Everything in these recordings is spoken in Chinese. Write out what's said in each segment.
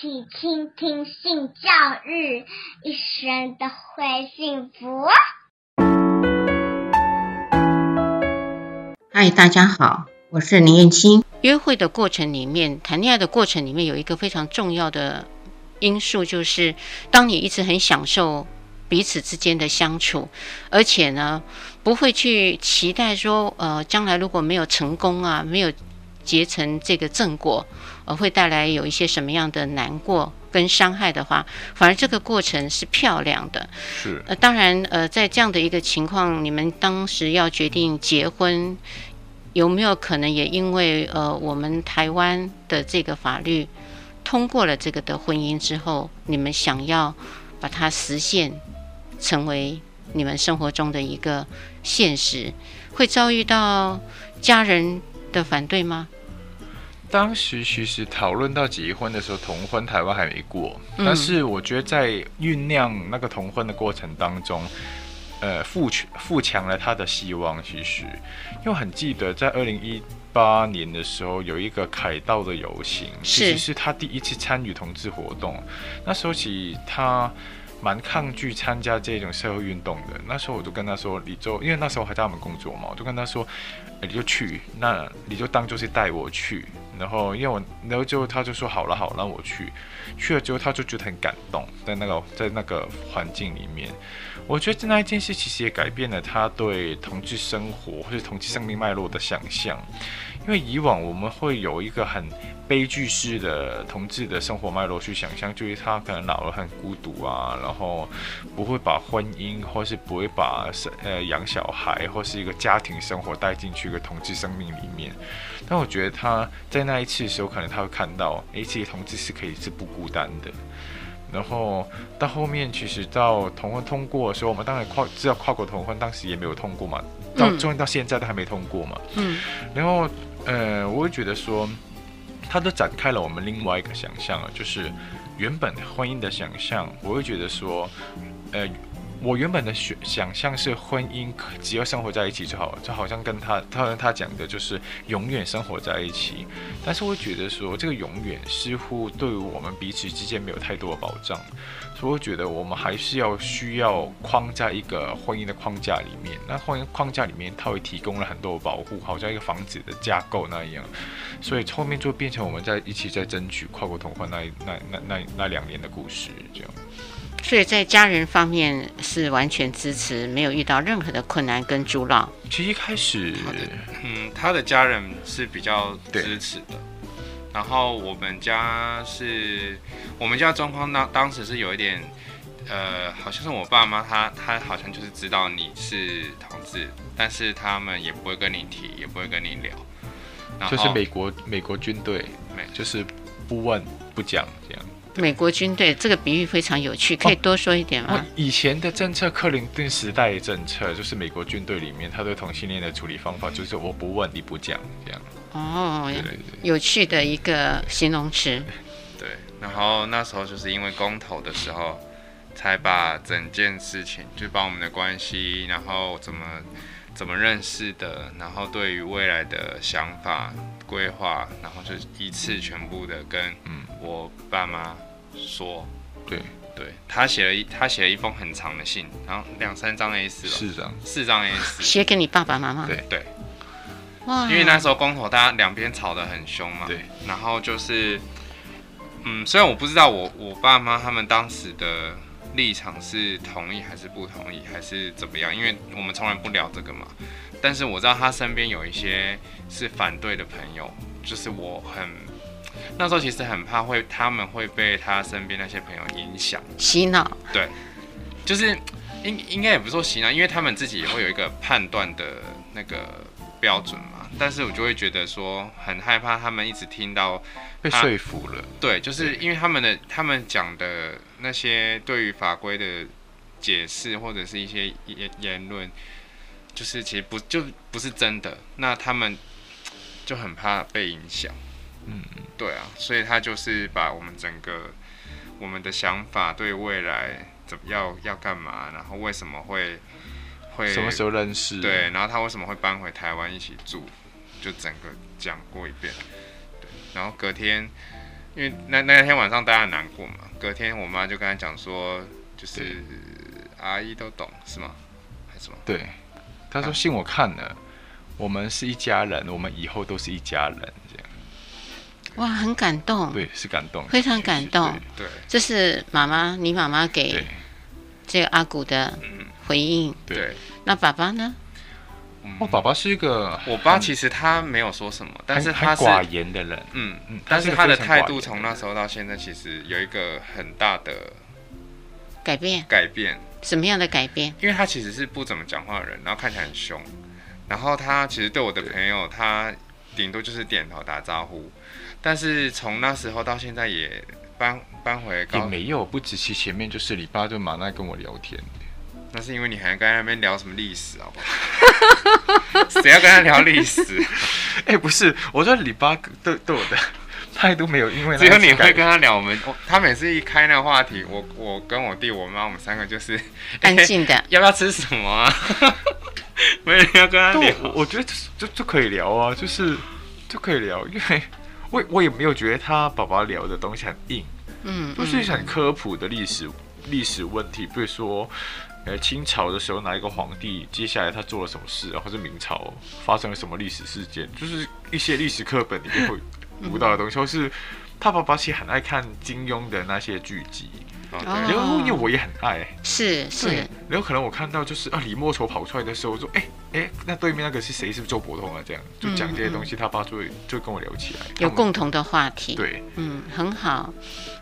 起倾听性教育，一生都会幸福。嗨，大家好，我是林燕青。约会的过程里面，谈恋爱的过程里面，有一个非常重要的因素，就是当你一直很享受彼此之间的相处，而且呢，不会去期待说，呃，将来如果没有成功啊，没有结成这个正果，呃，会带来有一些什么样的难过跟伤害的话，反而这个过程是漂亮的。是。呃，当然，呃，在这样的一个情况，你们当时要决定结婚。有没有可能也因为呃，我们台湾的这个法律通过了这个的婚姻之后，你们想要把它实现成为你们生活中的一个现实，会遭遇到家人的反对吗？当时其实讨论到结婚的时候，同婚台湾还没过，但是我觉得在酝酿那个同婚的过程当中。呃，富强富强了他的希望。其实，因为很记得在二零一八年的时候，有一个凯道的游行，其实是他第一次参与同志活动。那时候起他蛮抗拒参加这种社会运动的。那时候我就跟他说：“你就因为那时候还在我们工作嘛，我就跟他说，你就去，那你就当做是带我去。”然后，因为我，然后就他就说好了，好，让我去。去了之后，他就觉得很感动，在那个在那个环境里面，我觉得那一件事其实也改变了他对同志生活或者同志生命脉络的想象。因为以往我们会有一个很悲剧式的同志的生活脉络去想象，就是他可能老了很孤独啊，然后不会把婚姻或是不会把生呃养小孩或是一个家庭生活带进去一个同志生命里面。但我觉得他在那一次的时候，可能他会看到，诶，这些同志是可以是不孤单的。然后到后面，其实到同婚通过的时候，我们当然跨知道跨国同婚当时也没有通过嘛，到终于到现在都还没通过嘛。嗯。然后，呃，我会觉得说，他都展开了我们另外一个想象啊，就是原本婚姻的想象。我会觉得说，呃。我原本的想想象是婚姻只要生活在一起就好了，就好像跟他他他讲的就是永远生活在一起。但是我觉得说这个永远似乎对于我们彼此之间没有太多的保障，所以我觉得我们还是要需要框在一个婚姻的框架里面。那婚姻框架里面，它会提供了很多的保护，好像一个房子的架构那样。所以后面就变成我们在一起在争取跨国同婚那那那那那两年的故事这样。所以在家人方面是完全支持，没有遇到任何的困难跟阻挠。其实一开始，嗯，他的家人是比较支持的。然后我们家是，我们家状况当当时是有一点，呃，好像是我爸妈他他好像就是知道你是同志，但是他们也不会跟你提，也不会跟你聊。就是美国美国军队，没就是不问不讲这样。美国军队这个比喻非常有趣，可以多说一点吗？哦、以前的政策，克林顿时代的政策，就是美国军队里面他对同性恋的处理方法，就是我不问你不讲这样。哦，对对对，有趣的一个形容词。对，然后那时候就是因为公投的时候，才把整件事情，就把我们的关系，然后怎么怎么认识的，然后对于未来的想法规划，然后就一次全部的跟我爸妈。说，对。对，他写了一他写了一封很长的信，然后两三张 A 四，四张。四张 A 四，写给你爸爸妈妈。对。对，哇，因为那时候公投大家两边吵得很凶嘛，对，然后就是，嗯，虽然我不知道我我爸妈他们当时的立场是同意还是不同意还是怎么样，因为我们从来不聊这个嘛，但是我知道他身边有一些是反对的朋友，就是我很。那时候其实很怕会，他们会被他身边那些朋友影响、洗脑。对，就是应应该也不是说洗脑，因为他们自己也会有一个判断的那个标准嘛。但是我就会觉得说，很害怕他们一直听到被说服了。对，就是因为他们的他们讲的那些对于法规的解释或者是一些言言论，就是其实不就不是真的。那他们就很怕被影响。嗯，对啊，所以他就是把我们整个我们的想法，对未来怎么要要干嘛，然后为什么会会什么时候认识，对，然后他为什么会搬回台湾一起住，就整个讲过一遍。对，然后隔天，因为那那天晚上大家很难过嘛，隔天我妈就跟他讲说，就是阿姨都懂是吗？还是什么？对，他说信我看了，啊、我们是一家人，我们以后都是一家人，这样。哇，很感动。对，是感动，非常感动。对，对这是妈妈，你妈妈给这个阿古的回应。对，对那爸爸呢？我爸爸是一个，我爸其实他没有说什么，但是他是寡言的人。嗯嗯，但是他的态度从那时候到现在，其实有一个很大的改变。改变什么样的改变？因为他其实是不怎么讲话的人，然后看起来很凶，然后他其实对我的朋友，他顶多就是点头打招呼。但是从那时候到现在也搬搬回高，也没有，不只是前面就是你爸就马上跟我聊天。那是因为你还跟那边聊什么历史，好不好？谁要跟他聊历史？哎、欸，不是，我说你爸对对我的 态度没有，因为只有你会跟他聊。我们他每次一开那个话题，我我跟我弟、我妈，我们三个就是安静的、欸。要不要吃什么啊？没人要跟他聊。我，觉得就就可以聊啊，就是就可以聊，因为。我我也没有觉得他爸爸聊的东西很硬，嗯，都是很科普的历史历史问题，比如说，呃，清朝的时候哪一个皇帝，接下来他做了什么事，或是明朝发生了什么历史事件，就是一些历史课本里面会读到的东西，或是他爸爸其实很爱看金庸的那些剧集。然后因为我也很爱，是是。然后可能我看到就是啊，李莫愁跑出来的时候，我说哎哎，那对面那个是谁？是不是周伯通啊？这样就讲这些东西，他爸就会就跟我聊起来，有共同的话题。对，嗯，很好。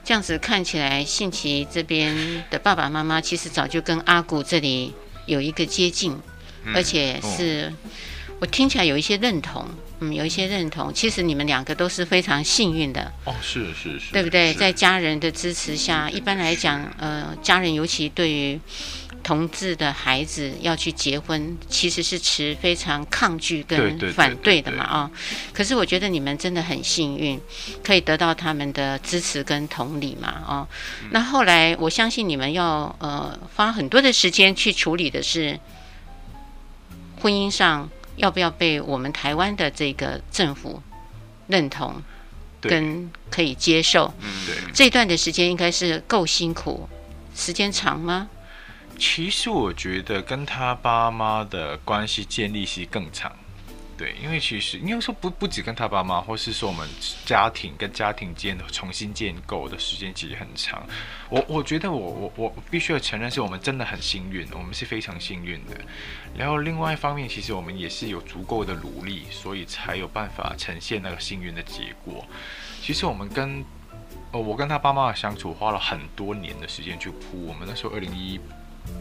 这样子看起来，信奇这边的爸爸妈妈其实早就跟阿古这里有一个接近，而且是我听起来有一些认同。嗯，有一些认同。其实你们两个都是非常幸运的哦，是是是，对不对？在家人的支持下，一般来讲，呃，家人尤其对于同志的孩子要去结婚，其实是持非常抗拒跟反对的嘛啊。可是我觉得你们真的很幸运，可以得到他们的支持跟同理嘛啊。那后来我相信你们要呃花很多的时间去处理的是婚姻上。要不要被我们台湾的这个政府认同，跟可以接受？这段的时间应该是够辛苦，时间长吗？其实我觉得跟他爸妈的关系建立是更长。对，因为其实你有时候不不止跟他爸妈，或是说我们家庭跟家庭间重新建构的时间其实很长。我我觉得我我我必须要承认，是我们真的很幸运，我们是非常幸运的。然后另外一方面，其实我们也是有足够的努力，所以才有办法呈现那个幸运的结果。其实我们跟呃我跟他爸妈的相处花了很多年的时间去铺。我们那时候二零一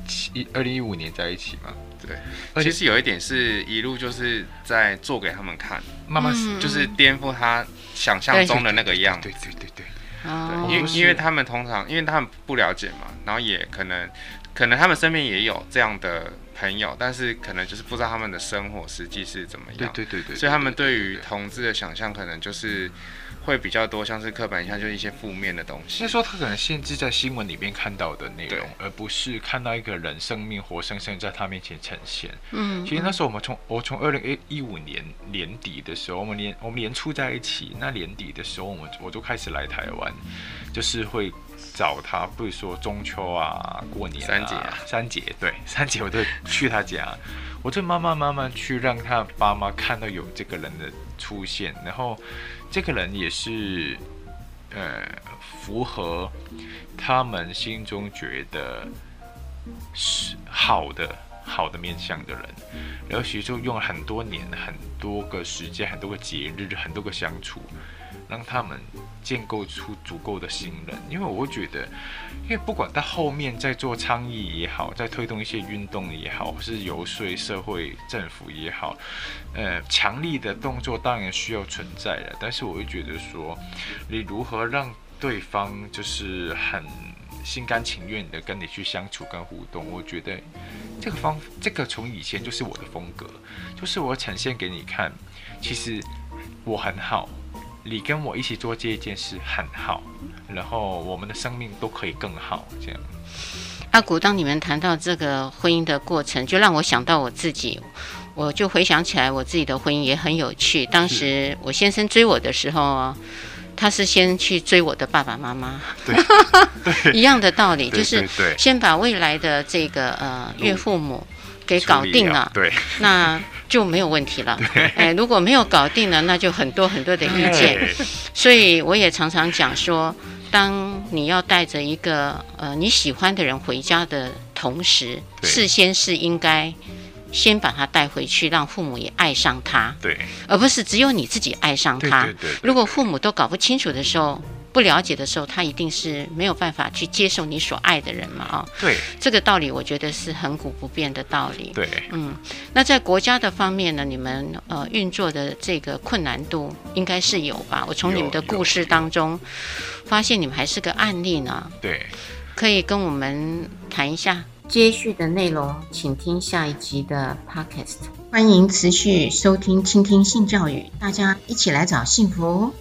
七二零一五年在一起嘛。对，其实有一点是一路就是在做给他们看，慢慢就是颠覆他想象中的那个样子。对对对对，对，因为因为他们通常因为他们不了解嘛，然后也可能可能他们身边也有这样的朋友，但是可能就是不知道他们的生活实际是怎么样。对对对对，所以他们对于同志的想象可能就是。会比较多，像是刻板印象，就是一些负面的东西。所以说，他可能限制在新闻里面看到的内容，而不是看到一个人生命活生生在他面前呈现。嗯，其实那时候我们从我从二零一五年年底的时候，我们年我们年初在一起，那年底的时候，我们我就开始来台湾，就是会找他，比如说中秋啊、过年啊、三节啊、三节，对，三节我都去他家，我就慢慢慢慢去让他爸妈看到有这个人的出现，然后。这个人也是，呃，符合他们心中觉得是好的、好的面相的人，然后其实就用了很多年、很多个时间、很多个节日、很多个相处。让他们建构出足够的信任，因为我会觉得，因为不管在后面在做倡议也好，在推动一些运动也好，或是游说社会政府也好，呃，强力的动作当然需要存在的，但是我会觉得说，你如何让对方就是很心甘情愿的跟你去相处跟互动，我觉得这个方这个从以前就是我的风格，就是我呈现给你看，其实我很好。你跟我一起做这一件事很好，然后我们的生命都可以更好。这样，阿古，当你们谈到这个婚姻的过程，就让我想到我自己，我就回想起来我自己的婚姻也很有趣。当时我先生追我的时候，他是先去追我的爸爸妈妈，对，一样的道理，就是先把未来的这个呃岳父母给搞定了，对，那就没有问题了。哎，如果没有搞定了，那就很多很多的意见。所以我也常常讲说，当你要带着一个呃你喜欢的人回家的同时，事先是应该。先把他带回去，让父母也爱上他，对，而不是只有你自己爱上他。对对对对，如果父母都搞不清楚的时候，不了解的时候，他一定是没有办法去接受你所爱的人嘛，啊，对，这个道理我觉得是恒古不变的道理。对，嗯，那在国家的方面呢，你们呃运作的这个困难度应该是有吧？我从你们的故事当中发现你们还是个案例呢。对，可以跟我们谈一下。接续的内容，请听下一集的 Podcast。欢迎持续收听、倾听性教育，大家一起来找幸福。